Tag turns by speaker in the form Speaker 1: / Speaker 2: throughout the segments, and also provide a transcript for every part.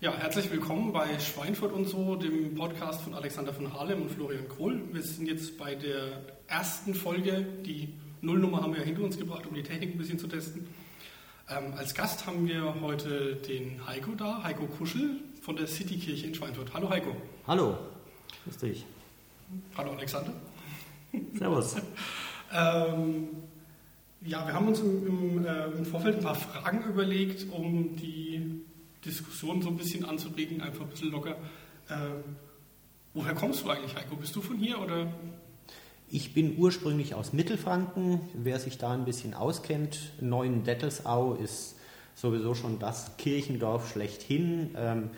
Speaker 1: Ja, herzlich willkommen bei Schweinfurt und so, dem Podcast von Alexander von Harlem und Florian Kohl. Wir sind jetzt bei der ersten Folge. Die Nullnummer haben wir hinter uns gebracht, um die Technik ein bisschen zu testen. Ähm, als Gast haben wir heute den Heiko da, Heiko Kuschel von der Citykirche in Schweinfurt. Hallo Heiko.
Speaker 2: Hallo, grüß dich.
Speaker 1: Hallo Alexander.
Speaker 2: Servus.
Speaker 1: ähm, ja, wir haben uns im, im, äh, im, Vorfeld ein paar Fragen überlegt, um die Diskussion so ein bisschen anzuregen, einfach ein bisschen locker. Ähm, woher kommst du eigentlich, Heiko? Bist du von hier oder?
Speaker 2: Ich bin ursprünglich aus Mittelfranken. Wer sich da ein bisschen auskennt, Neuendettelsau ist sowieso schon das Kirchendorf schlechthin. Ähm,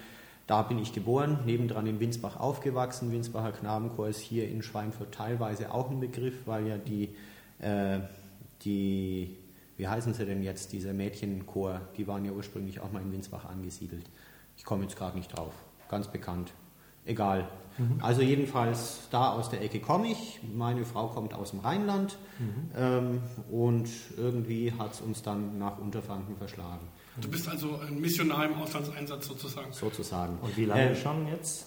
Speaker 2: da bin ich geboren, nebendran in Winsbach aufgewachsen. Winsbacher Knabenchor ist hier in Schweinfurt teilweise auch ein Begriff, weil ja die, äh, die wie heißen sie denn jetzt, diese Mädchenchor, die waren ja ursprünglich auch mal in Winsbach angesiedelt. Ich komme jetzt gerade nicht drauf, ganz bekannt. Egal. Mhm. Also jedenfalls da aus der Ecke komme ich. Meine Frau kommt aus dem Rheinland mhm. ähm, und irgendwie hat es uns dann nach Unterfranken verschlagen.
Speaker 1: Du bist also ein Missionar im Auslandseinsatz sozusagen.
Speaker 2: Sozusagen.
Speaker 3: Und wie lange äh, schon jetzt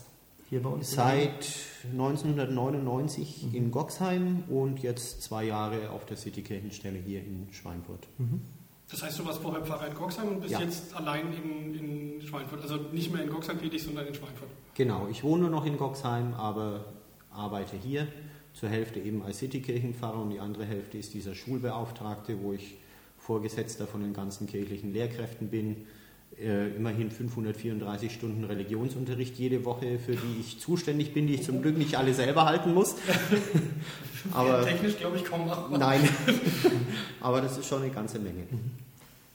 Speaker 3: hier bei uns?
Speaker 2: Seit 1999 mhm. in Goxheim und jetzt zwei Jahre auf der Citykirchenstelle hier in Schweinfurt. Mhm.
Speaker 1: Das heißt, du warst vorher Pfarrer in Goxheim und bist ja. jetzt allein in, in Schweinfurt. Also nicht mehr in Goxheim tätig, sondern in Schweinfurt.
Speaker 2: Genau, ich wohne nur noch in Goxheim, aber arbeite hier. Zur Hälfte eben als Citykirchenpfarrer und die andere Hälfte ist dieser Schulbeauftragte, wo ich Vorgesetzter von den ganzen kirchlichen Lehrkräften bin. Äh, immerhin 534 Stunden Religionsunterricht jede Woche, für die ich zuständig bin, die ich zum Glück nicht alle selber halten muss.
Speaker 1: aber technisch glaube ich kaum machbar.
Speaker 2: Nein, aber das ist schon eine ganze Menge.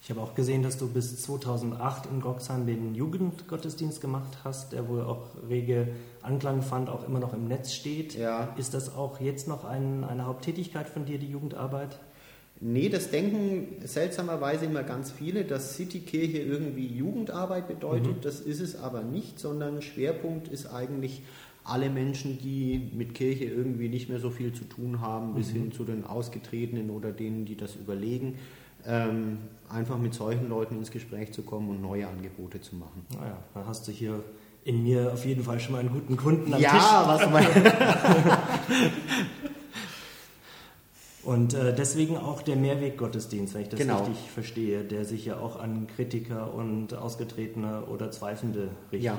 Speaker 3: Ich habe auch gesehen, dass du bis 2008 in Goxheim den Jugendgottesdienst gemacht hast, der wohl auch rege Anklang fand, auch immer noch im Netz steht. Ja. Ist das auch jetzt noch ein, eine Haupttätigkeit von dir, die Jugendarbeit?
Speaker 2: Nee, das denken seltsamerweise immer ganz viele, dass Citykirche irgendwie Jugendarbeit bedeutet. Mhm. Das ist es aber nicht, sondern Schwerpunkt ist eigentlich alle Menschen, die mit Kirche irgendwie nicht mehr so viel zu tun haben, mhm. bis hin zu den Ausgetretenen oder denen, die das überlegen, ähm, einfach mit solchen Leuten ins Gespräch zu kommen und neue Angebote zu machen.
Speaker 3: Naja, dann hast du hier in mir auf jeden Fall schon mal einen guten Kunden am
Speaker 2: ja,
Speaker 3: Tisch.
Speaker 2: Ja, was
Speaker 3: meinst Und äh, deswegen auch der Mehrweggottesdienst, wenn ich das genau. richtig verstehe, der sich ja auch an Kritiker und Ausgetretene oder Zweiflende richtet. Ja.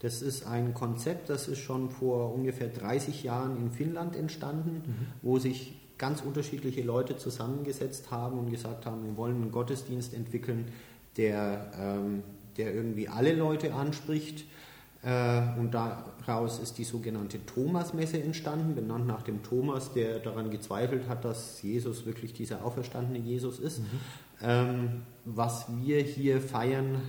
Speaker 2: Das ist ein Konzept, das ist schon vor ungefähr 30 Jahren in Finnland entstanden, mhm. wo sich ganz unterschiedliche Leute zusammengesetzt haben und gesagt haben, wir wollen einen Gottesdienst entwickeln, der, ähm, der irgendwie alle Leute anspricht und daraus ist die sogenannte Thomasmesse entstanden, benannt nach dem Thomas, der daran gezweifelt hat, dass Jesus wirklich dieser auferstandene Jesus ist. Mhm. Ähm, was wir hier feiern,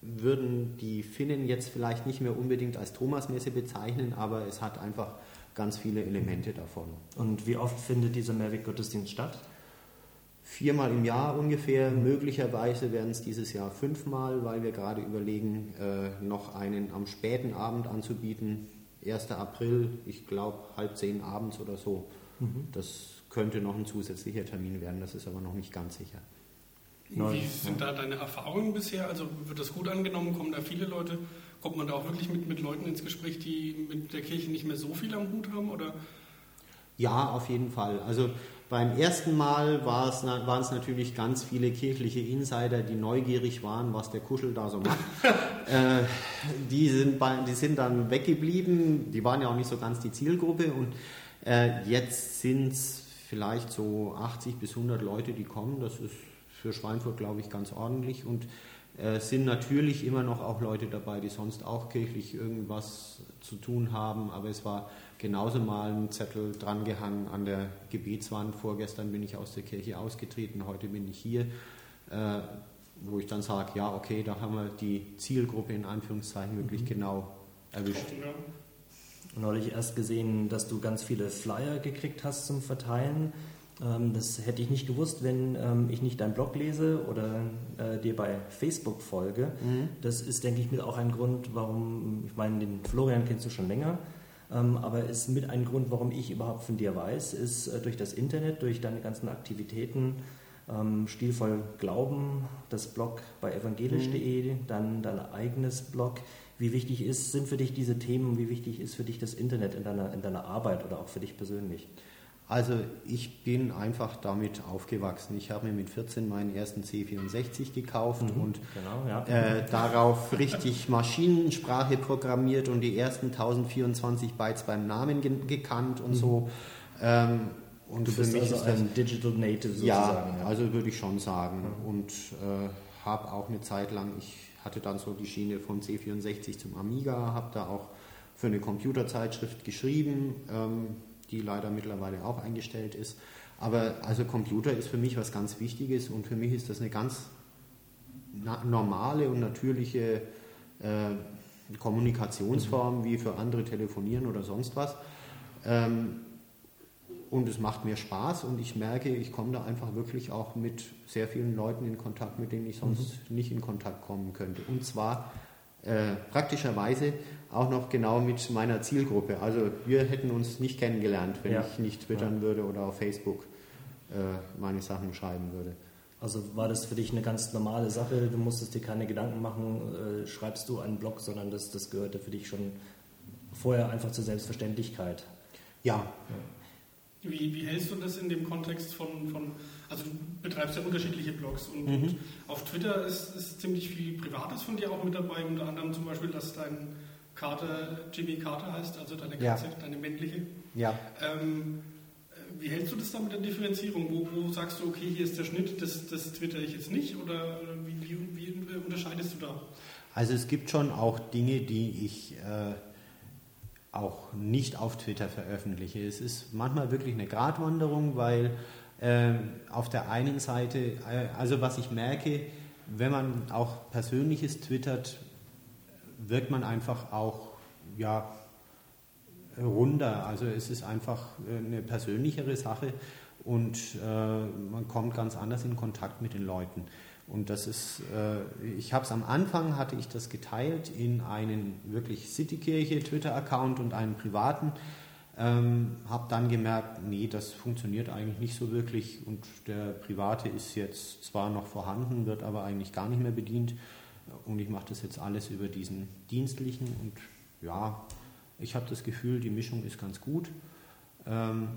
Speaker 2: würden die Finnen jetzt vielleicht nicht mehr unbedingt als Thomasmesse bezeichnen, aber es hat einfach ganz viele Elemente davon.
Speaker 3: Und wie oft findet dieser Mehrweg-Gottesdienst statt?
Speaker 2: Viermal im Jahr ungefähr. Möglicherweise werden es dieses Jahr fünfmal, weil wir gerade überlegen, äh, noch einen am späten Abend anzubieten. 1. April, ich glaube halb zehn abends oder so. Mhm. Das könnte noch ein zusätzlicher Termin werden, das ist aber noch nicht ganz sicher.
Speaker 1: Wie sind da deine Erfahrungen bisher? Also wird das gut angenommen? Kommen da viele Leute? Kommt man da auch wirklich mit, mit Leuten ins Gespräch, die mit der Kirche nicht mehr so viel am Hut haben? Oder?
Speaker 2: Ja, auf jeden Fall. Also beim ersten Mal war es, waren es natürlich ganz viele kirchliche Insider, die neugierig waren, was der Kuschel da so macht. äh, die, sind bei, die sind dann weggeblieben, die waren ja auch nicht so ganz die Zielgruppe und äh, jetzt sind es vielleicht so 80 bis 100 Leute, die kommen. Das ist für Schweinfurt, glaube ich, ganz ordentlich und äh, sind natürlich immer noch auch Leute dabei, die sonst auch kirchlich irgendwas zu tun haben, aber es war genauso mal ein Zettel drangehangen an der Gebetswand. Vorgestern bin ich aus der Kirche ausgetreten, heute bin ich hier, äh, wo ich dann sage, ja, okay, da haben wir die Zielgruppe in Anführungszeichen wirklich mhm. genau erwischt.
Speaker 3: Neulich erst gesehen, dass du ganz viele Flyer gekriegt hast zum Verteilen. Ähm, das hätte ich nicht gewusst, wenn ähm, ich nicht deinen Blog lese oder äh, dir bei Facebook folge. Mhm. Das ist, denke ich, mit auch ein Grund, warum, ich meine, den Florian kennst du schon länger, ähm, aber ist mit ein Grund, warum ich überhaupt von dir weiß, ist äh, durch das Internet, durch deine ganzen Aktivitäten Stilvoll Glauben, das Blog bei evangelisch.de, mhm. dann dein eigenes Blog. Wie wichtig ist, sind für dich diese Themen, wie wichtig ist für dich das Internet in deiner, in deiner Arbeit oder auch für dich persönlich?
Speaker 2: Also ich bin einfach damit aufgewachsen. Ich habe mir mit 14 meinen ersten C64 gekauft mhm, und genau, ja. äh, darauf richtig Maschinensprache programmiert und die ersten 1024 Bytes beim Namen ge gekannt und mhm. so. Ähm,
Speaker 3: und du bist also ein Digital Native sozusagen.
Speaker 2: Ja, ja. also würde ich schon sagen. Mhm. Und äh, habe auch eine Zeit lang, ich hatte dann so die Schiene von C64 zum Amiga, habe da auch für eine Computerzeitschrift geschrieben. Ähm, die leider mittlerweile auch eingestellt ist. Aber also Computer ist für mich was ganz Wichtiges und für mich ist das eine ganz normale und natürliche äh, Kommunikationsform wie für andere telefonieren oder sonst was. Ähm, und es macht mir Spaß und ich merke, ich komme da einfach wirklich auch mit sehr vielen Leuten in Kontakt, mit denen ich sonst mhm. nicht in Kontakt kommen könnte. Und zwar äh, praktischerweise auch noch genau mit meiner Zielgruppe. Also wir hätten uns nicht kennengelernt, wenn ja. ich nicht twittern ja. würde oder auf Facebook äh, meine Sachen schreiben würde.
Speaker 3: Also war das für dich eine ganz normale Sache? Du musstest dir keine Gedanken machen, äh, schreibst du einen Blog, sondern das, das gehörte für dich schon vorher einfach zur Selbstverständlichkeit.
Speaker 2: Ja.
Speaker 1: Wie, wie, hältst du das in dem Kontext von, von also du betreibst ja unterschiedliche Blogs und, mhm. und auf Twitter ist, ist, ziemlich viel Privates von dir auch mit dabei, unter anderem zum Beispiel, dass dein Kater Jimmy Carter heißt, also deine Katze, ja. deine männliche.
Speaker 2: Ja.
Speaker 1: Ähm, wie hältst du das da mit der Differenzierung? Wo, wo, sagst du, okay, hier ist der Schnitt, das, das twitter ich jetzt nicht? Oder wie, wie, wie unterscheidest du da?
Speaker 2: Also es gibt schon auch Dinge, die ich äh, auch nicht auf Twitter veröffentliche. Es ist manchmal wirklich eine Gratwanderung, weil äh, auf der einen Seite, äh, also was ich merke, wenn man auch Persönliches twittert, wirkt man einfach auch ja, runder. Also es ist einfach äh, eine persönlichere Sache und äh, man kommt ganz anders in Kontakt mit den Leuten. Und das ist, äh, ich habe es am Anfang, hatte ich das geteilt in einen wirklich Citykirche Twitter-Account und einen privaten. Ähm, habe dann gemerkt, nee, das funktioniert eigentlich nicht so wirklich und der private ist jetzt zwar noch vorhanden, wird aber eigentlich gar nicht mehr bedient und ich mache das jetzt alles über diesen dienstlichen und ja, ich habe das Gefühl, die Mischung ist ganz gut. Ähm,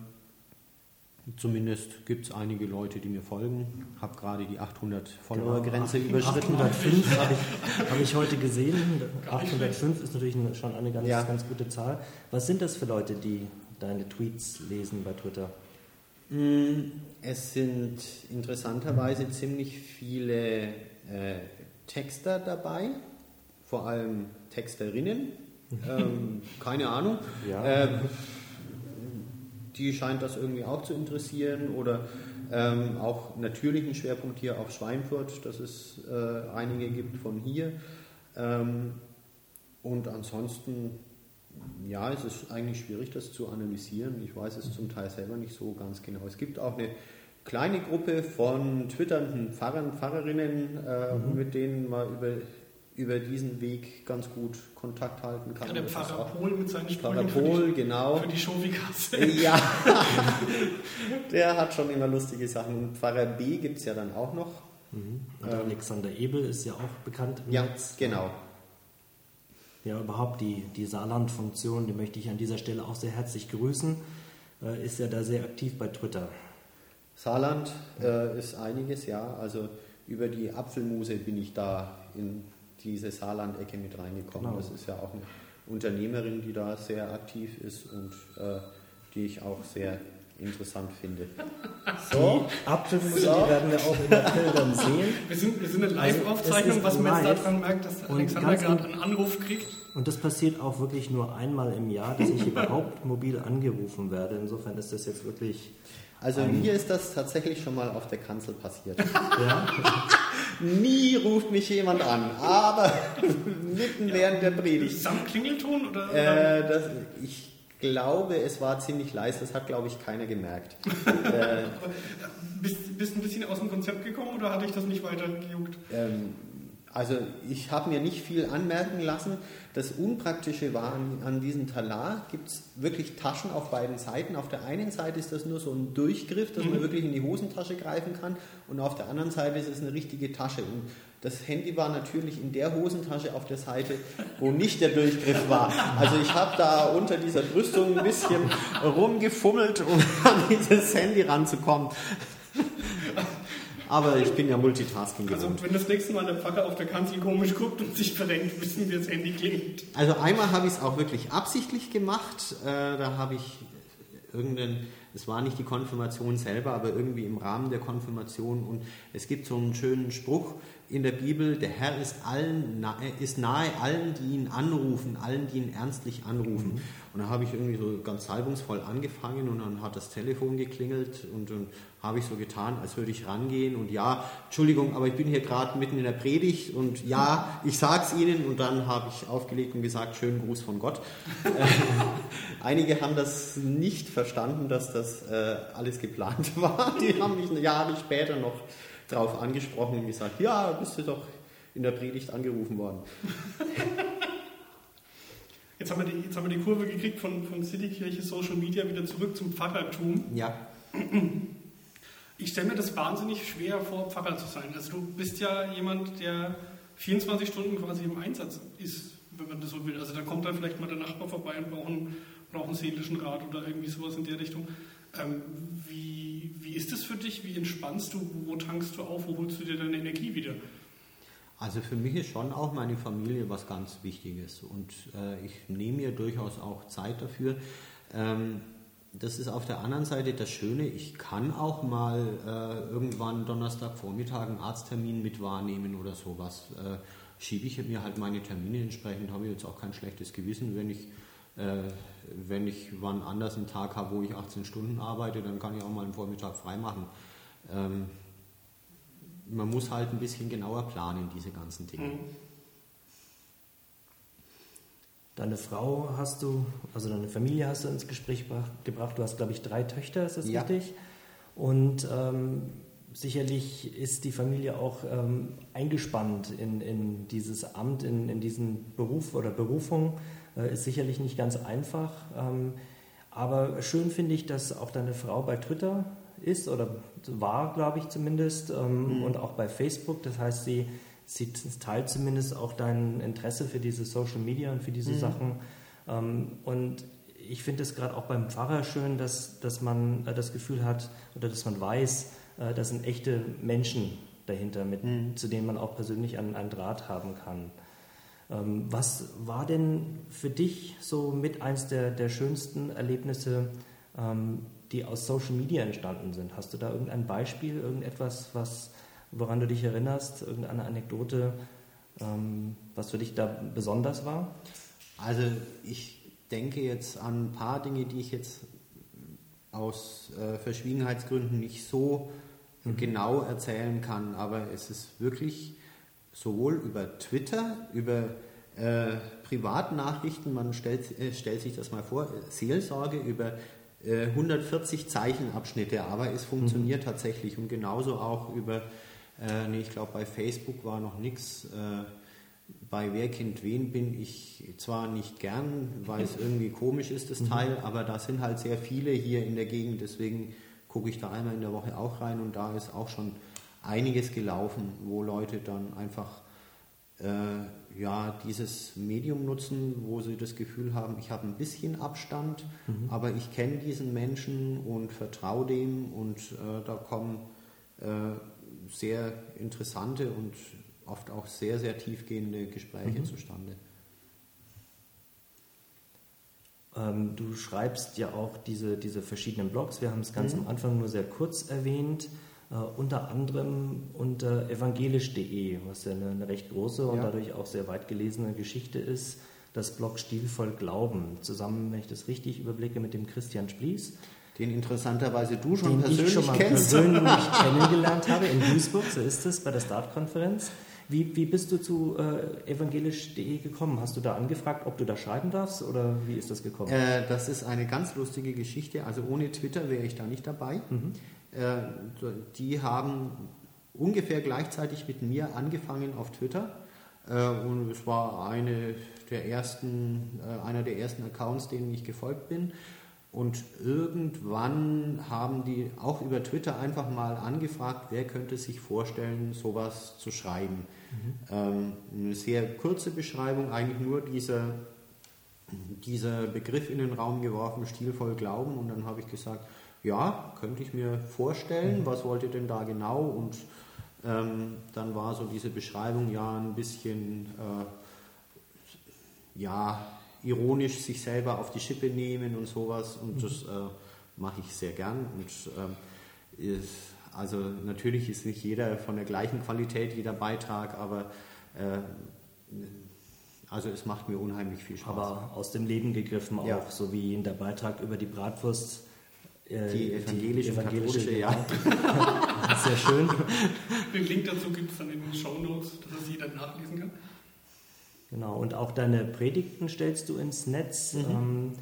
Speaker 2: Zumindest gibt es einige Leute, die mir folgen. Ich Habe gerade die 800 Follower-Grenze genau, überschritten.
Speaker 3: 805 habe ich, hab ich, heute gesehen. 805 ist natürlich schon eine ganz, ja. ganz gute Zahl. Was sind das für Leute, die deine Tweets lesen bei Twitter?
Speaker 2: Mm, es sind interessanterweise ziemlich viele äh, Texter dabei, vor allem Texterinnen. ähm, keine Ahnung. Ja. Ähm, die scheint das irgendwie auch zu interessieren oder ähm, auch natürlich ein Schwerpunkt hier auf Schweinfurt, dass es äh, einige gibt von hier. Ähm, und ansonsten, ja, es ist eigentlich schwierig, das zu analysieren. Ich weiß es zum Teil selber nicht so ganz genau. Es gibt auch eine kleine Gruppe von twitternden Pfarrern, Pfarrerinnen, äh, mhm. mit denen man über über diesen Weg ganz gut Kontakt halten kann. Ja,
Speaker 1: der Pfarrer Pol mit seinen
Speaker 2: Sprüchen Pol, genau.
Speaker 1: für die Schofikasse.
Speaker 2: Ja, der hat schon immer lustige Sachen. Und Pfarrer B gibt es ja dann auch noch.
Speaker 3: Mhm. Und ähm, Alexander Ebel ist ja auch bekannt.
Speaker 2: Ja, Netz. genau.
Speaker 3: Ja, überhaupt die, die Saarland-Funktion, die möchte ich an dieser Stelle auch sehr herzlich grüßen, äh, ist ja da sehr aktiv bei Twitter.
Speaker 2: Saarland äh, ist einiges, ja. Also über die Apfelmuse bin ich da in diese Saarland-Ecke mit reingekommen. Genau. Das ist ja auch eine Unternehmerin, die da sehr aktiv ist und äh, die ich auch sehr interessant finde.
Speaker 3: So, Apfelmus, so. die werden wir auch in den Bildern sehen.
Speaker 1: Wir sind, wir sind eine also, Live-Aufzeichnung, also, was man jetzt daran merkt, dass Alexander gerade einen Anruf kriegt.
Speaker 3: Und das passiert auch wirklich nur einmal im Jahr, dass ich überhaupt mobil angerufen werde. Insofern ist das jetzt wirklich
Speaker 2: also mir ist das tatsächlich schon mal auf der Kanzel passiert. Ja? Nie ruft mich jemand an, aber mitten ja. während der Predigt.
Speaker 1: Samt Klingelton oder?
Speaker 2: Äh, das, ich glaube, es war ziemlich leise. Das hat, glaube ich, keiner gemerkt.
Speaker 1: äh, bist, bist du ein bisschen aus dem Konzept gekommen oder hatte ich das nicht weiter gejuckt?
Speaker 2: Ähm, Also ich habe mir nicht viel anmerken lassen. Das Unpraktische war an, an diesem Talar, gibt es wirklich Taschen auf beiden Seiten. Auf der einen Seite ist das nur so ein Durchgriff, dass man wirklich in die Hosentasche greifen kann und auf der anderen Seite ist es eine richtige Tasche. Und das Handy war natürlich in der Hosentasche auf der Seite, wo nicht der Durchgriff war. Also ich habe da unter dieser Brüstung ein bisschen rumgefummelt, um an dieses Handy ranzukommen. Aber ich bin ja Multitasking
Speaker 1: Also
Speaker 2: gewohnt.
Speaker 1: wenn das nächste Mal der Pfarrer auf der Kanzel komisch guckt und sich verrenkt, wissen wir, das Handy klingt.
Speaker 2: Also einmal habe ich es auch wirklich absichtlich gemacht. Äh, da habe ich irgendeinen, es war nicht die Konfirmation selber, aber irgendwie im Rahmen der Konfirmation. Und es gibt so einen schönen Spruch in der Bibel, der Herr ist, allen, nahe, ist nahe allen, die ihn anrufen, allen, die ihn ernstlich anrufen. Und da habe ich irgendwie so ganz salbungsvoll angefangen und dann hat das Telefon geklingelt und dann habe ich so getan, als würde ich rangehen und ja, Entschuldigung, aber ich bin hier gerade mitten in der Predigt und ja, ich sag's Ihnen und dann habe ich aufgelegt und gesagt, schönen Gruß von Gott. Einige haben das nicht verstanden, dass das äh, alles geplant war. Die haben mich Jahre später noch darauf angesprochen und gesagt, ja, bist du doch in der Predigt angerufen worden.
Speaker 1: Jetzt haben wir die, jetzt haben wir die Kurve gekriegt von, von Citykirche, Social Media wieder zurück zum Pfarrertum.
Speaker 2: Ja,
Speaker 1: Ich stelle mir das wahnsinnig schwer vor, Pfarrer zu sein. Also du bist ja jemand, der 24 Stunden quasi im Einsatz ist, wenn man das so will. Also da kommt dann vielleicht mal der Nachbar vorbei und braucht einen, braucht einen seelischen Rat oder irgendwie sowas in der Richtung. Ähm, wie, wie ist das für dich? Wie entspannst du? Wo tankst du auf? Wo holst du dir deine Energie wieder?
Speaker 2: Also für mich ist schon auch meine Familie was ganz Wichtiges und äh, ich nehme mir durchaus auch Zeit dafür. Ähm, das ist auf der anderen Seite das Schöne, ich kann auch mal äh, irgendwann Donnerstagvormittag einen Arzttermin mit wahrnehmen oder sowas. Äh, schiebe ich mir halt meine Termine entsprechend, habe ich jetzt auch kein schlechtes Gewissen, wenn ich, wenn ich wann anders einen Tag habe, wo ich 18 Stunden arbeite, dann kann ich auch mal einen Vormittag frei machen. Ähm, man muss halt ein bisschen genauer planen, diese ganzen Dinge.
Speaker 1: Mhm.
Speaker 3: Deine Frau hast du, also deine Familie hast du ins Gespräch gebracht. gebracht. Du hast, glaube ich, drei Töchter, ist das
Speaker 2: Ja.
Speaker 3: richtig? Und ähm, sicherlich ist die Familie auch ähm, eingespannt in, in dieses Amt, in, in diesen Beruf oder Berufung. Äh, ist sicherlich nicht ganz einfach. Ähm, aber schön finde ich, dass auch deine Frau bei Twitter ist oder war, glaube ich zumindest, ähm, und auch bei Facebook. Das heißt, sie, sie teilt zumindest auch dein Interesse für diese Social Media und für diese Sachen. Ähm, und ich finde es gerade auch beim Pfarrer schön, dass, dass man äh, das Gefühl hat oder dass man weiß, äh, das sind echte Menschen dahinter, mit, zu denen man auch persönlich einen, einen Draht haben kann. Ähm, was war denn für dich so mit eins der, der schönsten Erlebnisse, ähm, die aus Social Media entstanden sind? Hast du da irgendein Beispiel, irgendetwas, was, woran du dich erinnerst, irgendeine Anekdote, ähm, was für dich da besonders war?
Speaker 2: Also ich denke jetzt an ein paar Dinge, die ich jetzt aus äh, Verschwiegenheitsgründen nicht so genau erzählen kann, aber es ist wirklich sowohl über Twitter, über äh, Privatnachrichten, man stellt, äh, stellt sich das mal vor, äh, Seelsorge über äh, 140 Zeichenabschnitte, aber es funktioniert tatsächlich und genauso auch über, äh, nee, ich glaube bei Facebook war noch nichts, äh, bei Wer kennt wen bin ich zwar nicht gern, weil es irgendwie komisch ist, das Teil, aber da sind halt sehr viele hier in der Gegend, deswegen gucke ich da einmal in der Woche auch rein und da ist auch schon einiges gelaufen, wo Leute dann einfach äh, ja, dieses Medium nutzen, wo sie das Gefühl haben, ich habe ein bisschen Abstand, aber ich kenne diesen Menschen und vertraue dem und äh, da kommen äh, sehr interessante und oft auch sehr, sehr tiefgehende Gespräche zustande.
Speaker 3: Ähm, du schreibst ja auch diese, diese verschiedenen Blogs. Wir haben es ganz am Anfang nur sehr kurz erwähnt. Äh, unter anderem unter evangelisch.de, was ja eine, eine recht große und
Speaker 2: Ja.
Speaker 3: dadurch auch sehr weit gelesene Geschichte ist. Das Blog Stilvoll Glauben, zusammen, wenn ich das richtig überblicke, mit dem Christian Splies,
Speaker 2: Den interessanterweise du schon
Speaker 3: den
Speaker 2: persönlich
Speaker 3: ich schon mal
Speaker 2: kennst.
Speaker 3: persönlich kennengelernt habe in Duisburg, so ist es, bei der Startkonferenz. Wie, wie bist du zu äh, evangelisch.de gekommen? Hast du da angefragt, ob du da schreiben darfst oder wie ist das gekommen?
Speaker 2: Äh, das ist eine ganz lustige Geschichte. Also ohne Twitter wäre ich da nicht dabei. Äh, die haben ungefähr gleichzeitig mit mir angefangen auf Twitter. Äh, und es war eine der ersten, äh, einer der ersten Accounts, denen ich gefolgt bin. Und irgendwann haben die auch über Twitter einfach mal angefragt, wer könnte sich vorstellen, sowas zu schreiben. Mhm. Ähm, eine sehr kurze Beschreibung, eigentlich nur dieser, dieser Begriff in den Raum geworfen, stilvoll Glauben. Und dann habe ich gesagt, ja, könnte ich mir vorstellen, mhm. was wollt ihr denn da genau? Und ähm, dann war so diese Beschreibung ja ein bisschen, äh, ja, ironisch sich selber auf die Schippe nehmen und sowas und mhm. das äh, mache ich sehr gern und äh, ist, also natürlich ist nicht jeder von der gleichen Qualität jeder Beitrag, aber äh, also es macht mir unheimlich viel Spaß.
Speaker 3: Aber aus dem Leben gegriffen auch, ja. so wie in der Beitrag über die Bratwurst.
Speaker 2: Äh, die evangelische, die evangelische katholische,
Speaker 3: ja. Sehr schön.
Speaker 1: Den Link dazu gibt es dann in den Show Notes, dass das jeder nachlesen kann.
Speaker 3: Genau, und auch deine Predigten stellst du ins Netz. Mhm. Ähm,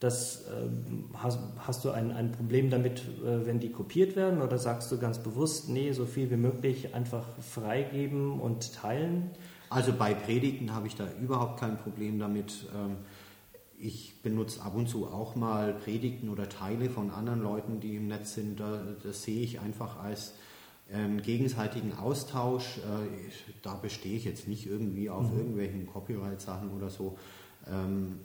Speaker 3: das, ähm, hast, hast, du ein, ein Problem damit, äh, wenn die kopiert werden oder sagst du ganz bewusst, nee, so viel wie möglich einfach freigeben und teilen?
Speaker 2: Also bei Predigten habe ich da überhaupt kein Problem damit. Ähm, ich benutze ab und zu auch mal Predigten oder Teile von anderen Leuten, die im Netz sind. Das sehe ich einfach als ähm, gegenseitigen Austausch, äh, da bestehe ich jetzt nicht irgendwie auf mhm. irgendwelchen Copyright-Sachen oder so. Ähm,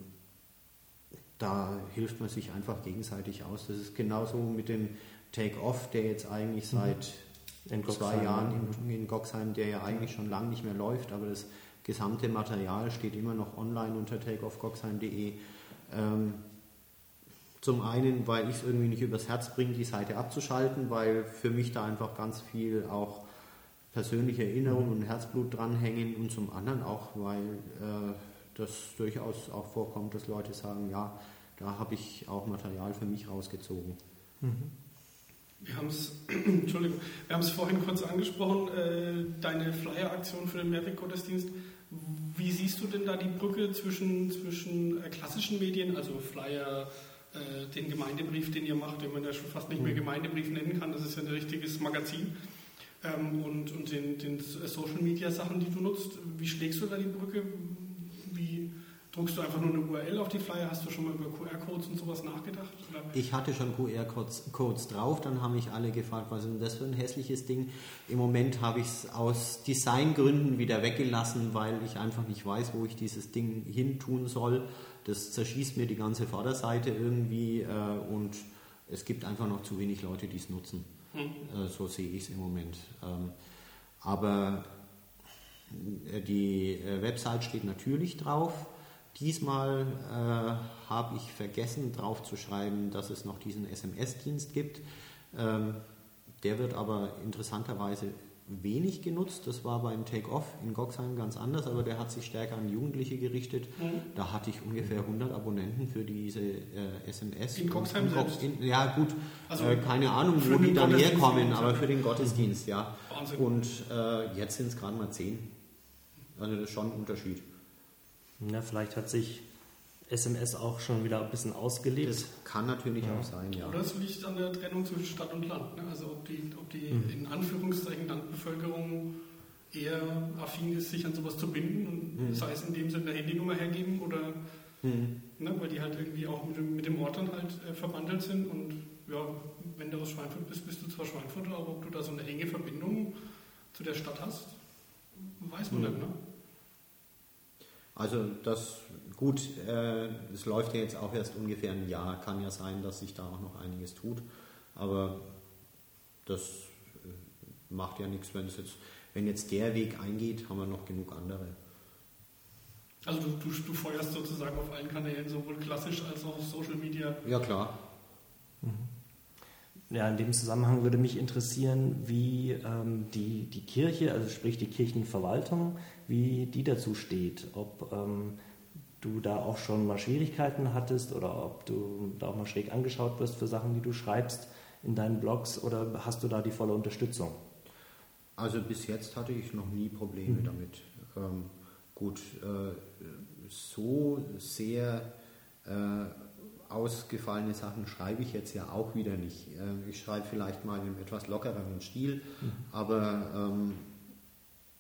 Speaker 2: da hilft man sich einfach gegenseitig aus. Das ist genauso mit dem Take-Off, der jetzt eigentlich mhm. seit mhm. zwei Jahren in, in Goxheim, der ja eigentlich schon lange nicht mehr läuft, aber das gesamte Material steht immer noch online unter takeoffgoxheim.de. Ähm, zum einen, weil ich es irgendwie nicht übers Herz bringe, die Seite abzuschalten, weil für mich da einfach ganz viel auch persönliche Erinnerungen und Herzblut dranhängen und zum anderen auch, weil äh, das durchaus auch vorkommt, dass Leute sagen, ja, da habe ich auch Material für mich rausgezogen. Mhm.
Speaker 1: Wir haben es, Entschuldigung, wir haben es vorhin kurz angesprochen, äh, deine Flyer-Aktion für den Mehrweg-Gottesdienst. Wie siehst du denn da die Brücke zwischen, zwischen äh, klassischen Medien, also Flyer, äh, den Gemeindebrief, den ihr macht, den man ja schon fast nicht mehr mhm. Gemeindebrief nennen kann, das ist ja ein richtiges Magazin. Ähm, und und den, den Social Media Sachen, die du nutzt, wie schlägst du da die Brücke? Druckst du einfach nur eine URL auf die Flyer? Hast du schon mal über QR-Codes und sowas nachgedacht?
Speaker 2: Oder? Ich hatte schon QR-Codes drauf, dann haben mich alle gefragt, was ist denn das für ein hässliches Ding? Im Moment habe ich es aus Designgründen wieder weggelassen, weil ich einfach nicht weiß, wo ich dieses Ding hin tun soll. Das zerschießt mir die ganze Vorderseite irgendwie äh, und es gibt einfach noch zu wenig Leute, die es nutzen. Mhm. Äh, so sehe ich es im Moment. Ähm, aber äh, die äh, Website steht natürlich drauf. Diesmal äh, habe ich vergessen drauf zu schreiben, dass es noch diesen SMS-Dienst gibt. Ähm, der wird aber interessanterweise wenig genutzt. Das war beim Take-Off in Goxheim ganz anders, aber der hat sich stärker an Jugendliche gerichtet. Mhm. Da hatte ich ungefähr 100 Abonnenten für diese äh, SMS.
Speaker 1: In Goxheim selbst?
Speaker 2: In, ja gut, also äh, keine Ahnung, wo die dann herkommen, aber für den Gottesdienst, ja. Wahnsinn. Und äh, jetzt sind es gerade mal 10. Also das ist schon ein Unterschied.
Speaker 3: Na, vielleicht hat sich SMS auch schon wieder ein bisschen ausgelebt. Das
Speaker 2: kann natürlich ja. auch sein, ja.
Speaker 1: Oder es liegt an der Trennung zwischen Stadt und Land. Ne? Also ob die, ob die mhm. in Anführungszeichen Landbevölkerung eher affin ist, sich an sowas zu binden, und mhm. sei es indem sie eine Handynummer hergeben oder mhm. ne, weil die halt irgendwie auch mit dem, mit dem Ort dann halt äh, verwandelt sind und ja, wenn du aus Schweinfurt bist, bist du zwar Schweinfurter, aber ob du da so eine enge Verbindung zu der Stadt hast, weiß man mhm. nicht, ne?
Speaker 2: Also das Gut, äh, es läuft ja jetzt auch erst ungefähr ein Jahr. Kann ja sein, dass sich da auch noch einiges tut. Aber das äh, macht ja nichts, wenn es jetzt, wenn jetzt der Weg eingeht, haben wir noch genug andere.
Speaker 1: Also du, du, du feuerst sozusagen auf allen Kanälen, sowohl klassisch als auch auf Social Media.
Speaker 2: Ja klar. Mhm.
Speaker 3: Ja, in dem Zusammenhang würde mich interessieren, wie ähm, die, die Kirche, also sprich die Kirchenverwaltung, wie die dazu steht. Ob ähm, du da auch schon mal Schwierigkeiten hattest oder ob du da auch mal schräg angeschaut wirst für Sachen, die du schreibst in deinen Blogs oder hast du da die volle Unterstützung?
Speaker 2: Also bis jetzt hatte ich noch nie Probleme mhm. damit. Ähm, gut, äh, so sehr äh, ausgefallene Sachen schreibe ich jetzt ja auch wieder nicht. Äh, ich schreibe vielleicht mal in einem etwas lockereren Stil, mhm. aber ähm,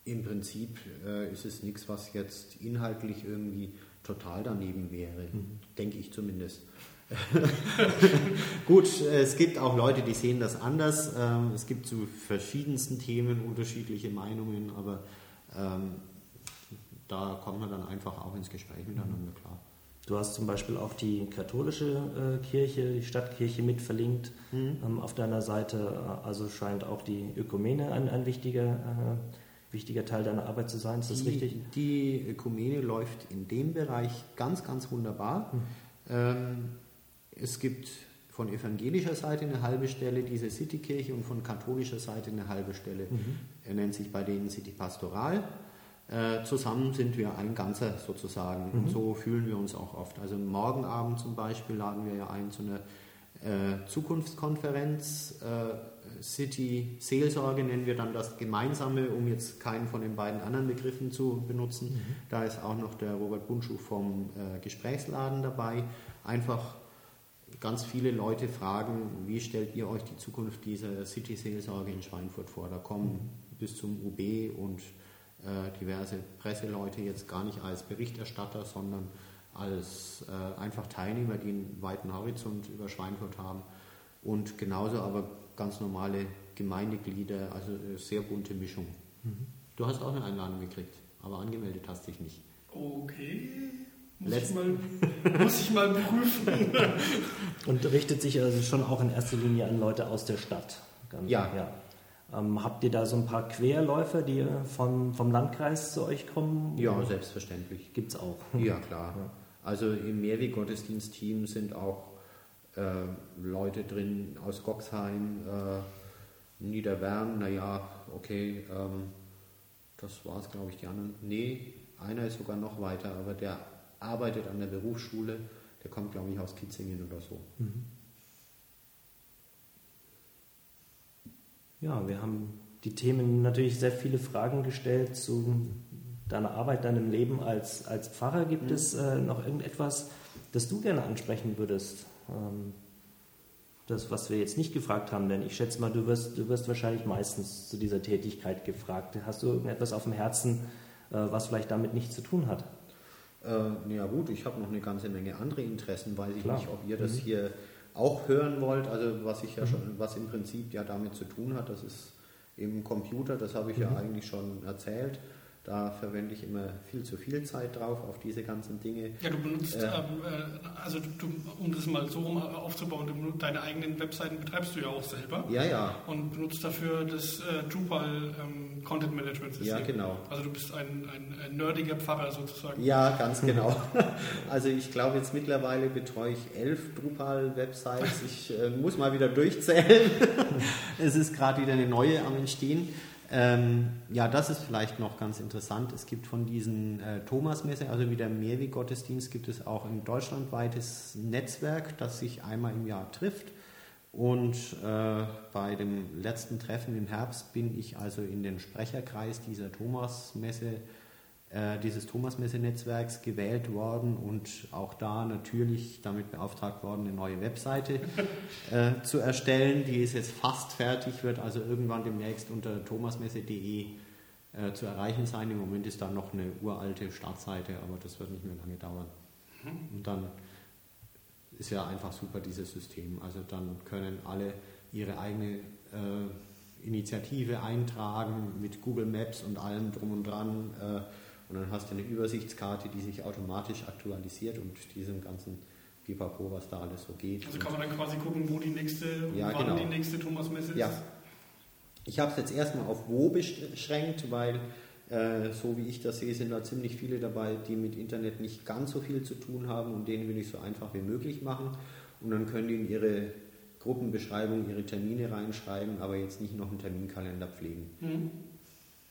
Speaker 2: Im Prinzip äh, ist es nichts, was jetzt inhaltlich irgendwie total daneben wäre, mhm. denke ich zumindest. Gut, es gibt auch Leute, die sehen das anders. Ähm, es gibt zu verschiedensten Themen unterschiedliche Meinungen, aber ähm, da kommt man dann einfach auch ins Gespräch miteinander klar.
Speaker 3: Du hast zum Beispiel auch die katholische äh, Kirche, die Stadtkirche mit verlinkt mhm. ähm, auf deiner Seite. Also scheint auch die Ökumene ein, ein wichtiger, äh, wichtiger Teil deiner Arbeit zu sein. Ist das
Speaker 2: die,
Speaker 3: richtig?
Speaker 2: Die Ökumene läuft in dem Bereich ganz, ganz wunderbar. Mhm. Ähm, es gibt von evangelischer Seite eine halbe Stelle, diese Citykirche, und von katholischer Seite eine halbe Stelle. Mhm. Er nennt sich bei denen City Pastoral. Äh, zusammen sind wir ein Ganzer sozusagen. Mhm. Und so fühlen wir uns auch oft. Also morgen Abend zum Beispiel laden wir ja ein zu einer äh, Zukunftskonferenz. Äh, City Seelsorge nennen wir dann das Gemeinsame, um jetzt keinen von den beiden anderen Begriffen zu benutzen. Mhm. Da ist auch noch der Robert Bunschuh vom äh, Gesprächsladen dabei. Einfach ganz viele Leute fragen, wie stellt ihr euch die Zukunft dieser City Seelsorge in Schweinfurt vor? Da kommen mhm. bis zum UB und diverse Presseleute jetzt gar nicht als Berichterstatter, sondern als äh, einfach Teilnehmer, die einen weiten Horizont über Schweinfurt haben und genauso aber ganz normale Gemeindeglieder, also äh, sehr bunte Mischung. Mhm. Du hast auch eine Einladung gekriegt, aber angemeldet hast dich nicht.
Speaker 1: Okay. Muss, ich mal, muss ich mal prüfen.
Speaker 3: und richtet sich also schon auch in erster Linie an Leute aus der Stadt.
Speaker 2: Ganz, ja. ja.
Speaker 3: Ähm, habt ihr da so ein paar Querläufer, die vom, vom Landkreis zu euch kommen?
Speaker 2: Ja, oder? selbstverständlich.
Speaker 3: Gibt es auch.
Speaker 2: Ja, klar. Ja. Also im Mehrweg-Gottesdienst-Team sind auch äh, Leute drin aus Goxheim, äh, Niederwern, naja, okay, ähm, das war es, glaube ich, die anderen. Nee, einer ist sogar noch weiter, aber der arbeitet an der Berufsschule, der kommt, glaube ich, aus Kitzingen oder so. Mhm.
Speaker 3: Ja, wir haben die Themen natürlich sehr viele Fragen gestellt zu deiner Arbeit, deinem Leben als, als Pfarrer. Gibt mhm. es äh, noch irgendetwas, das du gerne ansprechen würdest? Ähm, das, was wir jetzt nicht gefragt haben, denn ich schätze mal, du wirst, du wirst wahrscheinlich meistens zu dieser Tätigkeit gefragt. Hast du irgendetwas auf dem Herzen, äh, was vielleicht damit nichts zu tun hat?
Speaker 2: Äh, ja gut, ich habe noch eine ganze Menge andere Interessen. Weiß ich Klar. nicht, ob ihr das mhm. hier auch hören wollt, also was ich ja mhm. schon, was im Prinzip ja damit zu tun hat, das ist im Computer, das habe ich mhm. ja eigentlich schon erzählt. Da verwende ich immer viel zu viel Zeit drauf auf diese ganzen Dinge.
Speaker 1: Ja, du benutzt, äh, ähm, äh, also du, um das mal so rum aufzubauen, du, deine eigenen Webseiten betreibst du ja auch selber.
Speaker 2: Ja, ja.
Speaker 1: Und benutzt dafür das äh, Drupal ähm, Content Management System.
Speaker 2: Ja, genau.
Speaker 1: Also du bist ein, ein, ein nerdiger Pfarrer sozusagen.
Speaker 2: Ja, ganz genau. also ich glaube jetzt mittlerweile betreue ich elf Drupal Websites. Ich äh, muss mal wieder durchzählen. es ist gerade wieder eine neue am Entstehen. Ähm, ja, das ist vielleicht noch ganz interessant. Es gibt von diesen äh, Thomasmesse, also wie der Mehrweg-Gottesdienst, gibt es auch ein deutschlandweites Netzwerk, das sich einmal im Jahr trifft. Und äh, bei dem letzten Treffen im Herbst bin ich also in den Sprecherkreis dieser Thomasmesse dieses Thomas-Messe-Netzwerks gewählt worden und auch da natürlich damit beauftragt worden, eine neue Webseite äh, zu erstellen. Die ist jetzt fast fertig, wird also irgendwann demnächst unter thomasmesse.de äh, zu erreichen sein. Im Moment ist da noch eine uralte Startseite, aber das wird nicht mehr lange dauern. Mhm. Und dann ist ja einfach super dieses System. Also dann können alle ihre eigene äh, Initiative eintragen mit Google Maps und allem drum und dran. Und dann hast du eine Übersichtskarte, die sich automatisch aktualisiert und diesem ganzen Pipapo, was da alles so geht.
Speaker 1: Also kann man dann quasi gucken, wo die nächste, ja, wann genau. die nächste Thomas-Messe ist?
Speaker 2: Ja. Ich habe es jetzt erstmal auf wo beschränkt, weil äh, so wie ich das sehe, sind da ziemlich viele dabei, die mit Internet nicht ganz so viel zu tun haben und denen will ich so einfach wie möglich machen. Und dann können die in ihre Gruppenbeschreibung ihre Termine reinschreiben, aber jetzt nicht noch einen Terminkalender pflegen. Mhm.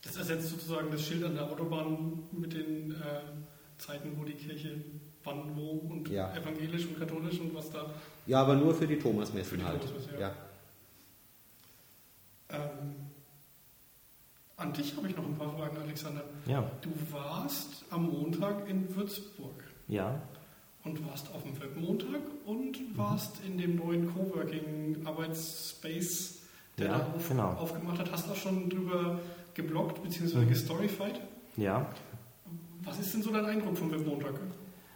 Speaker 1: Das ersetzt sozusagen das Schild an der Autobahn mit den äh, Zeiten, wo die Kirche wann, wo und ja. evangelisch und katholisch und was da.
Speaker 2: Ja, aber nur für die Thomasmessen halt. Thomas ja. ja.
Speaker 1: Ähm, an dich habe ich noch ein paar Fragen, Alexander.
Speaker 3: Ja.
Speaker 1: Du warst am Montag in Würzburg.
Speaker 3: Ja.
Speaker 1: Und warst auf dem Webmontag und mhm. warst mhm. in dem neuen Coworking Arbeitsspace, der
Speaker 3: ja,
Speaker 1: da auf,
Speaker 3: genau.
Speaker 1: aufgemacht hat. Hast auch schon drüber geblockt bzw. Gestoryfied.
Speaker 3: Ja.
Speaker 1: Was ist denn so dein Eindruck vom Webmontag?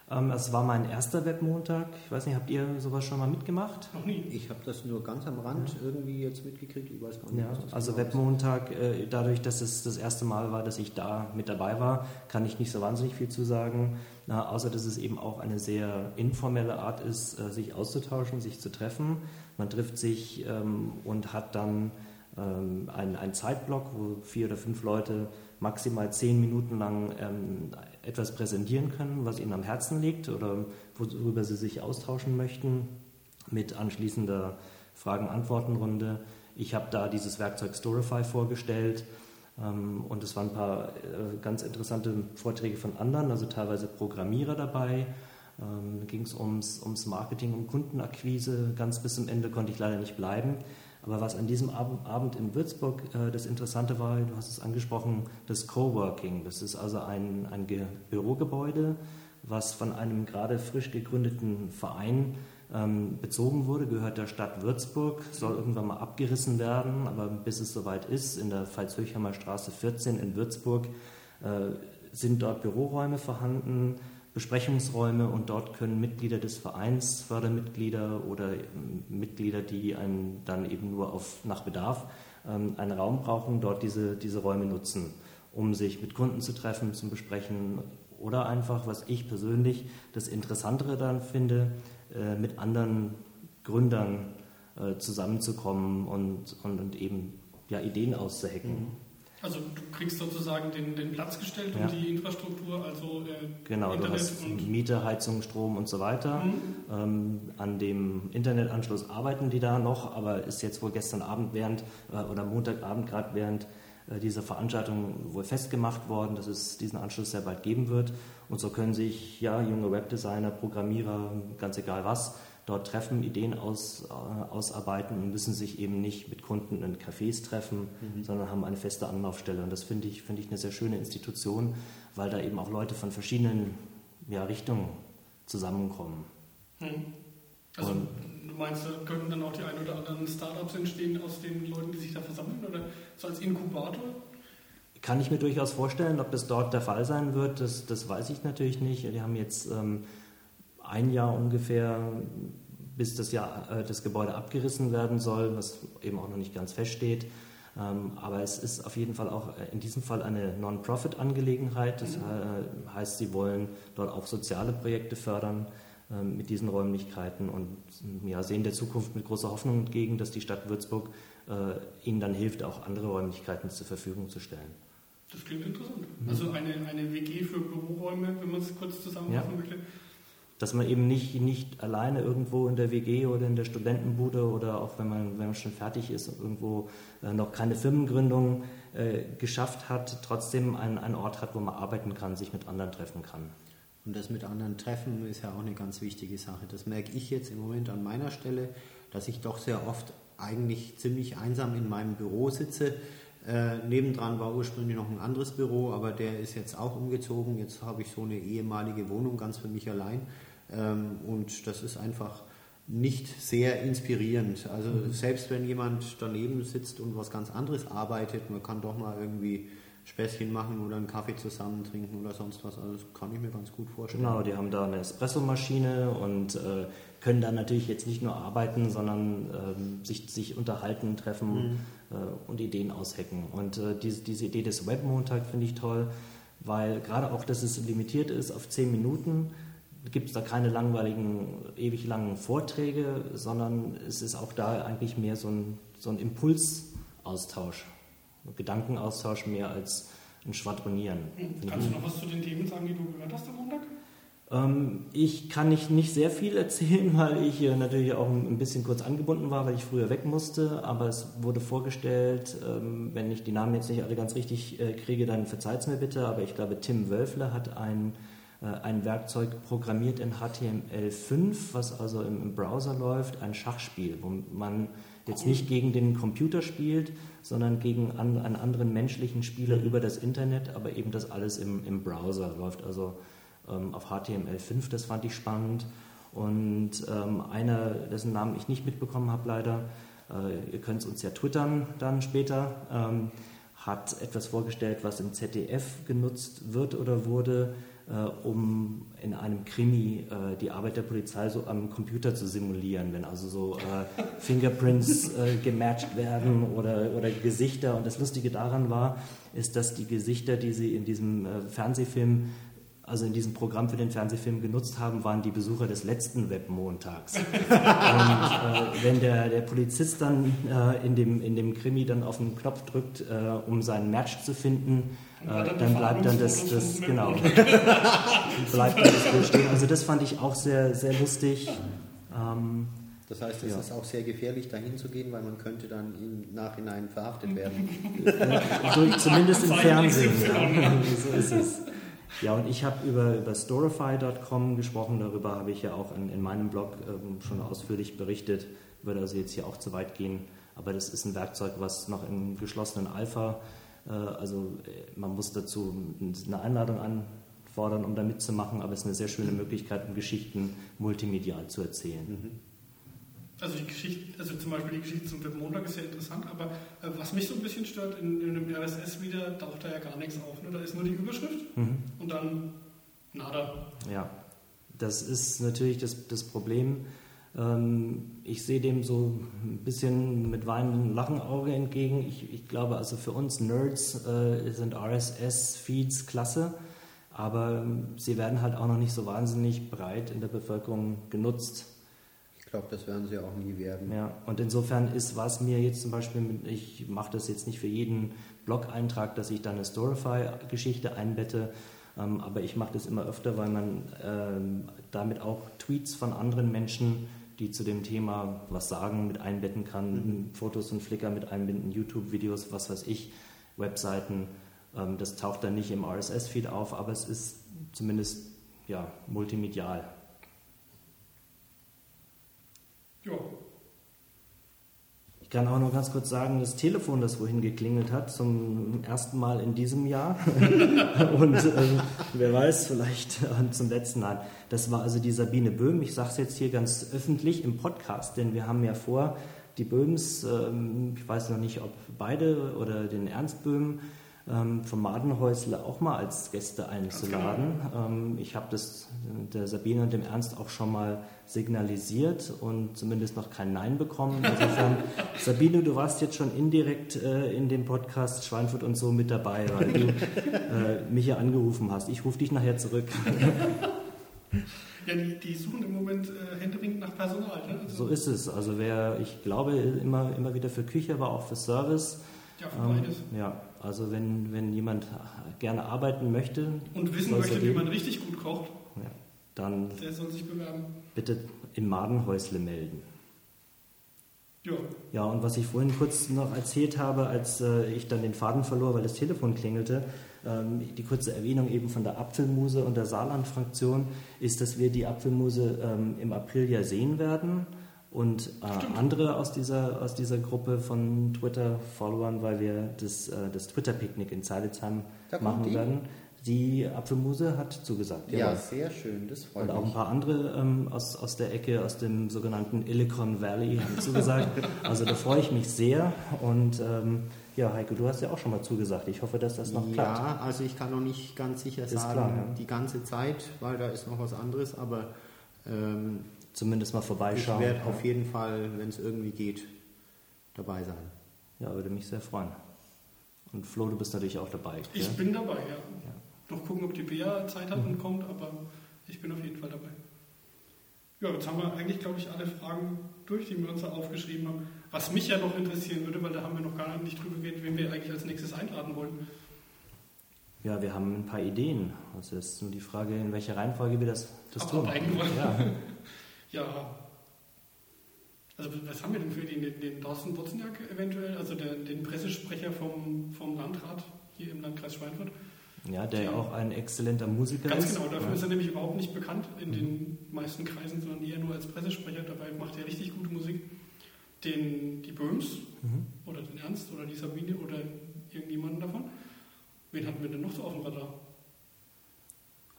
Speaker 3: Ähm, es war mein erster Webmontag. Ich weiß nicht, habt ihr sowas schon mal mitgemacht?
Speaker 2: Noch nie. Ich habe das nur ganz am Rand ja. irgendwie jetzt mitgekriegt. Ich weiß gar
Speaker 3: nicht,
Speaker 2: ja,
Speaker 3: also genau Webmontag, äh, dadurch, dass es das erste Mal war, dass ich da mit dabei war, kann ich nicht so wahnsinnig viel zu sagen. Na, außer, dass es eben auch eine sehr informelle Art ist, äh, sich auszutauschen, sich zu treffen. Man trifft sich ähm, und hat dann ähm, einen, einen Zeitblock, wo vier oder fünf Leute maximal zehn Minuten lang ähm, etwas präsentieren können, was ihnen am Herzen liegt oder worüber sie sich austauschen möchten, mit anschließender Fragen-Antworten-Runde. Ich habe da dieses Werkzeug Storify vorgestellt ähm, und es waren ein paar äh, ganz interessante Vorträge von anderen, also teilweise Programmierer dabei. Ähm, ging es ums, ums Marketing, um Kundenakquise. Ganz bis zum Ende konnte ich leider nicht bleiben. Aber was an diesem Abend in Würzburg äh, das Interessante war, du hast es angesprochen, das Coworking. Das ist also ein, ein Bürogebäude, was von einem gerade frisch gegründeten Verein ähm, bezogen wurde, gehört der Stadt Würzburg, soll irgendwann mal abgerissen werden, aber bis es soweit ist, in der Veitshöchheimer Straße 14 in Würzburg, äh, sind dort Büroräume vorhanden Besprechungsräume und dort können Mitglieder des Vereins, Fördermitglieder oder ähm, Mitglieder, die einen dann eben nur auf, nach Bedarf ähm, einen Raum brauchen, dort diese, diese Räume nutzen, um sich mit Kunden zu treffen, zum Besprechen oder einfach, was ich persönlich das Interessantere dann finde, äh, mit anderen Gründern äh, zusammenzukommen und, und, und eben ja, Ideen auszuhacken. Mhm.
Speaker 1: Also du kriegst sozusagen den, den Platz gestellt ja. und die Infrastruktur, also äh,
Speaker 3: genau, Internet du hast Miete, Heizung, Strom und so weiter. Mhm. Ähm, an dem Internetanschluss arbeiten die da noch, aber ist jetzt wohl gestern Abend während äh, oder Montagabend gerade während äh, dieser Veranstaltung wohl festgemacht worden, dass es diesen Anschluss sehr bald geben wird. Und so können sich ja junge Webdesigner, Programmierer, ganz egal was, dort treffen, Ideen aus, äh, ausarbeiten und müssen sich eben nicht mit Kunden in Cafés treffen, mhm. sondern haben eine feste Anlaufstelle. Und das finde ich, find ich eine sehr schöne Institution, weil da eben auch Leute von verschiedenen ja, Richtungen zusammenkommen.
Speaker 1: Mhm. Also und, du meinst, da könnten dann auch die ein oder anderen Startups entstehen aus den Leuten, die sich da versammeln oder so als Inkubator?
Speaker 3: Kann ich mir durchaus vorstellen, ob das dort der Fall sein wird, das, das weiß ich natürlich nicht. Wir haben jetzt ähm, ein Jahr ungefähr, bis das, Jahr, äh, das Gebäude abgerissen werden soll, was eben auch noch nicht ganz feststeht. Ähm, aber es ist auf jeden Fall auch äh, in diesem Fall eine Non-Profit-Angelegenheit. Das mhm. äh, heißt, sie wollen dort auch soziale Projekte fördern äh, mit diesen Räumlichkeiten und ja, sehen der Zukunft mit großer Hoffnung entgegen, dass die Stadt Würzburg ihnen dann hilft, auch andere Räumlichkeiten zur Verfügung zu stellen.
Speaker 1: Das klingt interessant. Mhm. Also eine, eine WG für Büroräume, wenn man es kurz zusammenfassen ja. möchte
Speaker 3: dass man eben nicht, nicht alleine irgendwo in der WG oder in der Studentenbude oder auch wenn man, wenn man schon fertig ist und irgendwo äh, noch keine Firmengründung äh, geschafft hat, trotzdem einen, einen Ort hat, wo man arbeiten kann, sich mit anderen treffen kann.
Speaker 2: Und das mit anderen treffen ist ja auch eine ganz wichtige Sache. Das merke ich jetzt im Moment an meiner Stelle, dass ich doch sehr oft eigentlich ziemlich einsam in meinem Büro sitze. Äh, nebendran war ursprünglich noch ein anderes Büro, aber der ist jetzt auch umgezogen. Jetzt habe ich so eine ehemalige Wohnung ganz für mich allein. Ähm, und das ist einfach nicht sehr inspirierend. Also mhm. selbst wenn jemand daneben sitzt und was ganz anderes arbeitet, man kann doch mal irgendwie Späßchen machen oder einen Kaffee zusammen trinken oder sonst was. Also das kann ich mir ganz gut vorstellen.
Speaker 3: Genau, die haben da eine Espressomaschine und äh, können dann natürlich jetzt nicht nur arbeiten, sondern ähm, sich, sich unterhalten, treffen mhm. äh, und Ideen aushacken. Und äh, diese, diese Idee des Webmontag finde ich toll, weil gerade auch, dass es limitiert ist auf zehn Minuten, gibt es da keine langweiligen, ewig langen Vorträge, sondern es ist auch da eigentlich mehr so ein, so ein Impulsaustausch, ein Gedankenaustausch mehr als ein Schwadronieren.
Speaker 1: Hm. Kannst du noch was zu den Themen sagen, die du gehört hast am Montag?
Speaker 3: Ähm, ich kann nicht, nicht sehr viel erzählen, weil ich äh, natürlich auch ein bisschen kurz angebunden war, weil ich früher weg musste. Aber es wurde vorgestellt, ähm, wenn ich die Namen jetzt nicht alle ganz richtig äh, kriege, dann verzeiht es mir bitte. Aber ich glaube, Tim Wölfle hat ein äh, ein Werkzeug programmiert in HTML5, was also im, Browser läuft, ein Schachspiel, wo man jetzt nicht gegen den Computer spielt, sondern gegen einen anderen menschlichen Spieler über das Internet, aber eben das alles im, im Browser läuft, also ähm, auf HTML5, das fand ich spannend. Und ähm, einer, dessen Namen ich nicht mitbekommen habe leider, äh, ihr könnt es uns ja twittern dann später, ähm, hat etwas vorgestellt, was im ZDF genutzt wird oder wurde, äh, um in einem Krimi äh, die Arbeit der Polizei so am Computer zu simulieren, wenn also so äh, Fingerprints äh, gematcht werden oder, oder Gesichter. Und das Lustige daran war, ist, dass die Gesichter, die sie in diesem äh, Fernsehfilm also in diesem Programm für den Fernsehfilm genutzt haben, waren die Besucher des letzten Webmontags. und äh, wenn der, der Polizist dann äh, in, dem, in dem Krimi dann auf den Knopf drückt, äh, um seinen Match zu finden, äh, dann bleibt dann das, das genau, bleibt dann das Bild stehen. Also das fand ich auch sehr, sehr lustig. Ähm,
Speaker 2: das heißt, es ja. ist auch sehr gefährlich, dahin zu gehen, weil man könnte dann im Nachhinein verhaftet werden.
Speaker 3: also zumindest im Fernsehen. Ja. so ist es. Ja, und ich habe über, über Storify.com gesprochen, darüber habe ich ja auch in, in meinem Blog ähm, schon ausführlich berichtet, würde also jetzt hier auch zu weit gehen, aber das ist ein Werkzeug, was noch im geschlossenen Alpha, also äh, man muss dazu eine Einladung anfordern, um da mitzumachen, aber es ist eine sehr schöne Möglichkeit, um Geschichten multimedial zu erzählen. Mhm.
Speaker 1: Also die Geschichte, also zum Beispiel die Geschichte zum Montag ist sehr interessant, aber äh, was mich so ein bisschen stört, in, in dem RSS wieder taucht da ja gar nichts auf. Ne? Da ist nur die Überschrift mhm. und dann nada.
Speaker 3: Ja, das ist natürlich das, das Problem. Ähm, ich sehe dem so ein bisschen mit weinendem Lachenauge entgegen. Ich, ich, glaube, also für uns Nerds äh, sind RSS-Feeds klasse, aber sie werden halt auch noch nicht so wahnsinnig breit in der Bevölkerung genutzt.
Speaker 2: Ich glaube, das werden sie auch nie werden.
Speaker 3: Ja, und insofern ist was mir jetzt zum Beispiel, ich mache das jetzt nicht für jeden Blog-Eintrag, dass ich da eine Storify-Geschichte einbette, ähm, aber ich mache das immer öfter, weil man ähm, damit auch Tweets von anderen Menschen, die zu dem Thema was sagen, mit einbetten kann, mhm. Fotos und Flickr mit einbinden, YouTube-Videos, was weiß ich, Webseiten. Ähm, das taucht dann nicht im RSS-Feed auf, aber es ist zumindest ja, multimedial. Ja. Ich kann auch noch ganz kurz sagen, das Telefon, das wohin geklingelt hat, zum ersten Mal in diesem Jahr und äh, wer weiß, vielleicht äh, zum letzten Mal. Das war also die Sabine Böhm. Ich sage es jetzt hier ganz öffentlich im Podcast, denn wir haben ja vor, die Böhms, ähm, ich weiß noch nicht, ob beide oder den Ernst Böhm, ähm, vom Madenhäusle auch mal als Gäste einzuladen. Ähm, ich habe das der Sabine und dem Ernst auch schon mal signalisiert und zumindest noch kein Nein bekommen. Insofern, Sabine, du warst jetzt schon indirekt äh, in dem Podcast Schweinfurt und so mit dabei, weil du äh, mich hier angerufen hast. Ich rufe dich nachher zurück.
Speaker 1: Ja, die, die, suchen im Moment äh, händeringend nach Personal. Ne?
Speaker 3: Also so ist es. Also wer, ich glaube, immer, immer wieder für Küche, aber auch für Service.
Speaker 1: Ja, für ähm, beides.
Speaker 3: Ja, also wenn, wenn jemand gerne arbeiten möchte.
Speaker 1: Und wissen möchte, wie man richtig gut kocht.
Speaker 3: Ja, dann
Speaker 1: der soll sich bewerben.
Speaker 3: Bitte im Madenhäusle melden.
Speaker 1: Ja.
Speaker 3: Ja, und was ich vorhin kurz noch erzählt habe, als äh, ich dann den Faden verlor, weil das Telefon klingelte, ähm, die kurze Erwähnung eben von der Apfelmuse und der Saarland-Fraktion ist, dass wir die Apfelmuse ähm, im April ja sehen werden und äh, andere aus dieser, aus dieser Gruppe von Twitter-Followern, weil wir das, äh, das Twitter-Picknick in Zeilitzheim machen die? werden. Die Apfelmuse hat zugesagt.
Speaker 2: Ja, ja, sehr schön, das freut
Speaker 3: mich. Und auch ein paar andere ähm, aus, aus der Ecke, aus dem sogenannten Illicon Valley haben zugesagt. also da freue ich mich sehr. Und ähm, ja, Heiko, du hast ja auch schon mal zugesagt. Ich hoffe, dass das noch klappt.
Speaker 2: Ja, also ich kann noch nicht ganz sicher ist sagen, klar, ja. die ganze Zeit, weil da ist noch was anderes, aber ähm,
Speaker 3: zumindest mal vorbeischauen.
Speaker 2: Ich werde auf jeden Fall, wenn es irgendwie geht, dabei sein.
Speaker 3: Ja, würde mich sehr freuen. Und Flo, du bist natürlich auch dabei.
Speaker 1: Ich ja? bin dabei, ja. ja. Noch gucken, ob die Bea Zeit hat mhm. und kommt, aber ich bin auf jeden Fall dabei. Ja, jetzt haben wir eigentlich, glaube ich, alle Fragen durch, die wir uns da aufgeschrieben haben. Was mich ja noch interessieren würde, weil da haben wir noch gar nicht drüber geredet, wen wir eigentlich als nächstes einladen wollen.
Speaker 3: Ja, wir haben ein paar Ideen. Also ist nur die Frage, in welcher Reihenfolge wir das, das tun.
Speaker 1: Ja. Ja. Also was haben wir denn für den, den, Thorsten Botzenjak eventuell, also der, den Pressesprecher vom, vom Landrat hier im Landkreis Schweinfurt?
Speaker 3: Ja, der ja auch ein exzellenter Musiker
Speaker 1: Ganz
Speaker 3: ist.
Speaker 1: Ganz genau, dafür ja. ist er nämlich überhaupt nicht bekannt in mhm. den meisten Kreisen, sondern eher nur als Pressesprecher. Dabei macht er richtig gute Musik. Den, die Böhms mhm. oder den Ernst oder die Sabine oder irgendjemanden davon. Wen hatten wir denn noch so auf dem Radar?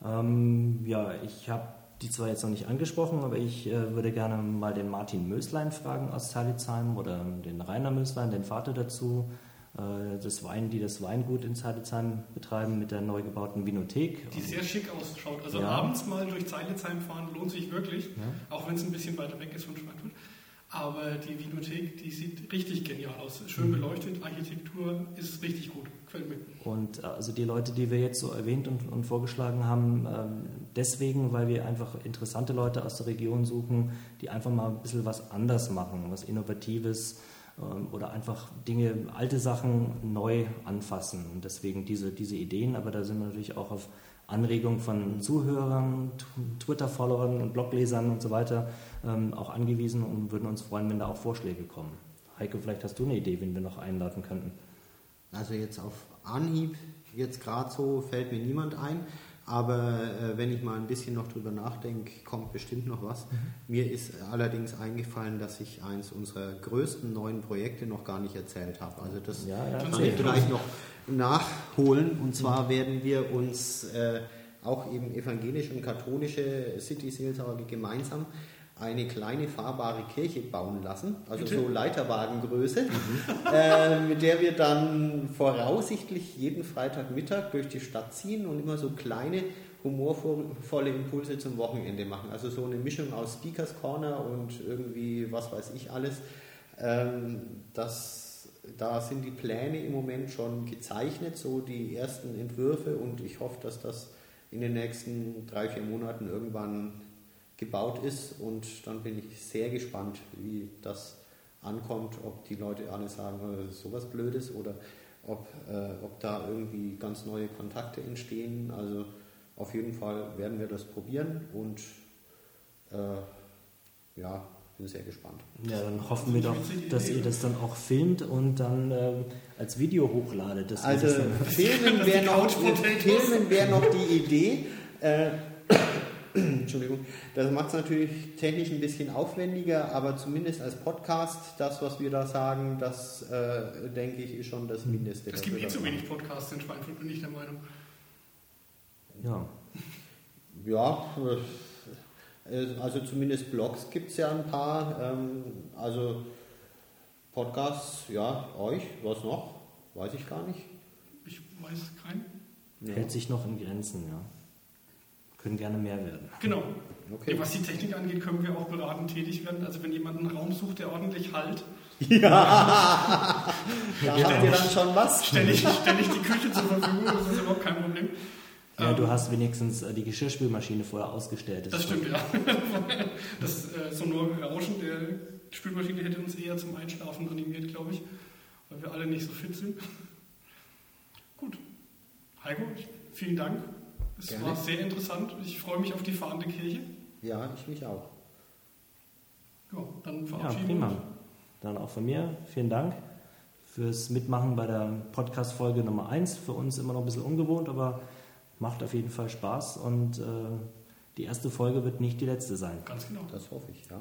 Speaker 3: Ähm, ja, ich habe die zwar jetzt noch nicht angesprochen, aber ich äh, würde gerne mal den Martin Möslein fragen aus Talitzheim oder den Rainer Möslein, den Vater dazu. äh, das Wein, die das Weingut in Zeilitzheim betreiben mit der neu gebauten Vinothek.
Speaker 1: Die sehr schick ausschaut. Also
Speaker 3: Ja.
Speaker 1: abends mal durch Zeilitzheim fahren lohnt sich wirklich, auch wenn es ein bisschen weiter weg ist von Schweinfurt. Aber die Vinothek, die sieht richtig genial aus.
Speaker 3: Mhm.
Speaker 1: Schön beleuchtet, Architektur ist richtig gut. Gefällt mir.
Speaker 3: Und äh, also die Leute, die wir jetzt so erwähnt und, und vorgeschlagen haben, ähm, deswegen, weil wir einfach interessante Leute aus der Region suchen, die einfach mal ein bisschen was anders machen, was Innovatives ähm, oder einfach Dinge, alte Sachen neu anfassen. Und deswegen diese, diese Ideen, aber da sind wir natürlich auch auf Anregung von Zuhörern, Twitter-Followern und Bloglesern und so weiter ähm, auch angewiesen und würden uns freuen, wenn da auch Vorschläge kommen. Heike, vielleicht hast du eine Idee, wen wir noch einladen könnten.
Speaker 2: Also jetzt auf Anhieb, jetzt gerade so fällt mir niemand ein, aber äh, wenn ich mal ein bisschen noch drüber nachdenke, kommt bestimmt noch was. Mir ist allerdings eingefallen, dass ich eins unserer größten neuen Projekte noch gar nicht erzählt habe. Also das
Speaker 3: Ja, ja,
Speaker 2: kann ich vielleicht noch nachholen. Und zwar werden wir uns äh, auch eben evangelische und katholische City-Seelsorge gemeinsam eine kleine fahrbare Kirche bauen lassen, also
Speaker 1: Bitte?
Speaker 2: so Leiterwagengröße, äh, mit der wir dann voraussichtlich jeden Freitagmittag durch die Stadt ziehen und immer so kleine humorvolle Impulse zum Wochenende machen. Also so eine Mischung aus Speakers Corner und irgendwie was weiß ich alles. Ähm, das, da sind die Pläne im Moment schon gezeichnet, so die ersten Entwürfe und ich hoffe, dass das in den nächsten drei, vier Monaten irgendwann gebaut ist und dann bin ich sehr gespannt, wie das ankommt, ob die Leute alle sagen, äh, das ist sowas Blödes oder ob, äh, ob da irgendwie ganz neue Kontakte entstehen. Also auf jeden Fall werden wir das probieren und äh, ja, bin sehr gespannt.
Speaker 3: Ja, dann hoffen wir doch, dass ihr das dann auch filmt und dann ähm, als Video hochladet.
Speaker 2: Also Filmen wäre noch. Filmen wär noch die Idee. Äh, Entschuldigung, das macht es natürlich technisch ein bisschen aufwendiger, aber zumindest als Podcast, das, was wir da sagen, das äh, denke ich, ist schon das Mindeste.
Speaker 1: Es gibt eh zu wenig Podcasts in Schweinfurt, bin ich der Meinung.
Speaker 3: ja.
Speaker 2: Ja, äh, also zumindest Blogs gibt es ja ein paar. Ähm, also Podcasts, ja, euch, was noch? Weiß ich gar nicht.
Speaker 1: Ich weiß keinen.
Speaker 2: Ja.
Speaker 3: hält sich noch in Grenzen, ja. Können gerne mehr werden.
Speaker 1: Genau.
Speaker 2: Okay.
Speaker 1: Ja, was die Technik angeht, können wir auch beratend tätig werden. Also wenn jemand einen Raum sucht, der ordentlich halt,
Speaker 2: Da habt ihr dann schon was.
Speaker 1: stelle ich, stell ich die Küche zur Verfügung, das ist überhaupt kein Problem.
Speaker 3: Ja,
Speaker 1: Ähm,
Speaker 3: du hast wenigstens äh, die Geschirrspülmaschine vorher ausgestellt.
Speaker 1: Das
Speaker 3: ist
Speaker 1: stimmt, ja. Das äh, sonore Rauschen der Spülmaschine hätte uns eher zum Einschlafen animiert, glaube ich, weil wir alle nicht so fit sind. Gut. Heiko, vielen Dank. Es
Speaker 2: Gerne.
Speaker 1: war sehr interessant. Ich freue mich auf die fahrende Kirche.
Speaker 2: Ja, ich mich auch.
Speaker 1: Ja, dann
Speaker 3: Ja,
Speaker 1: verabschieden
Speaker 3: prima.
Speaker 1: wir uns.
Speaker 3: Dann auch von mir vielen Dank fürs Mitmachen bei der Podcast-Folge Nummer 1. Für uns immer noch ein bisschen ungewohnt, aber macht auf jeden Fall Spaß und äh, die erste Folge wird nicht die letzte sein.
Speaker 1: Ganz genau.
Speaker 2: Das hoffe ich, ja.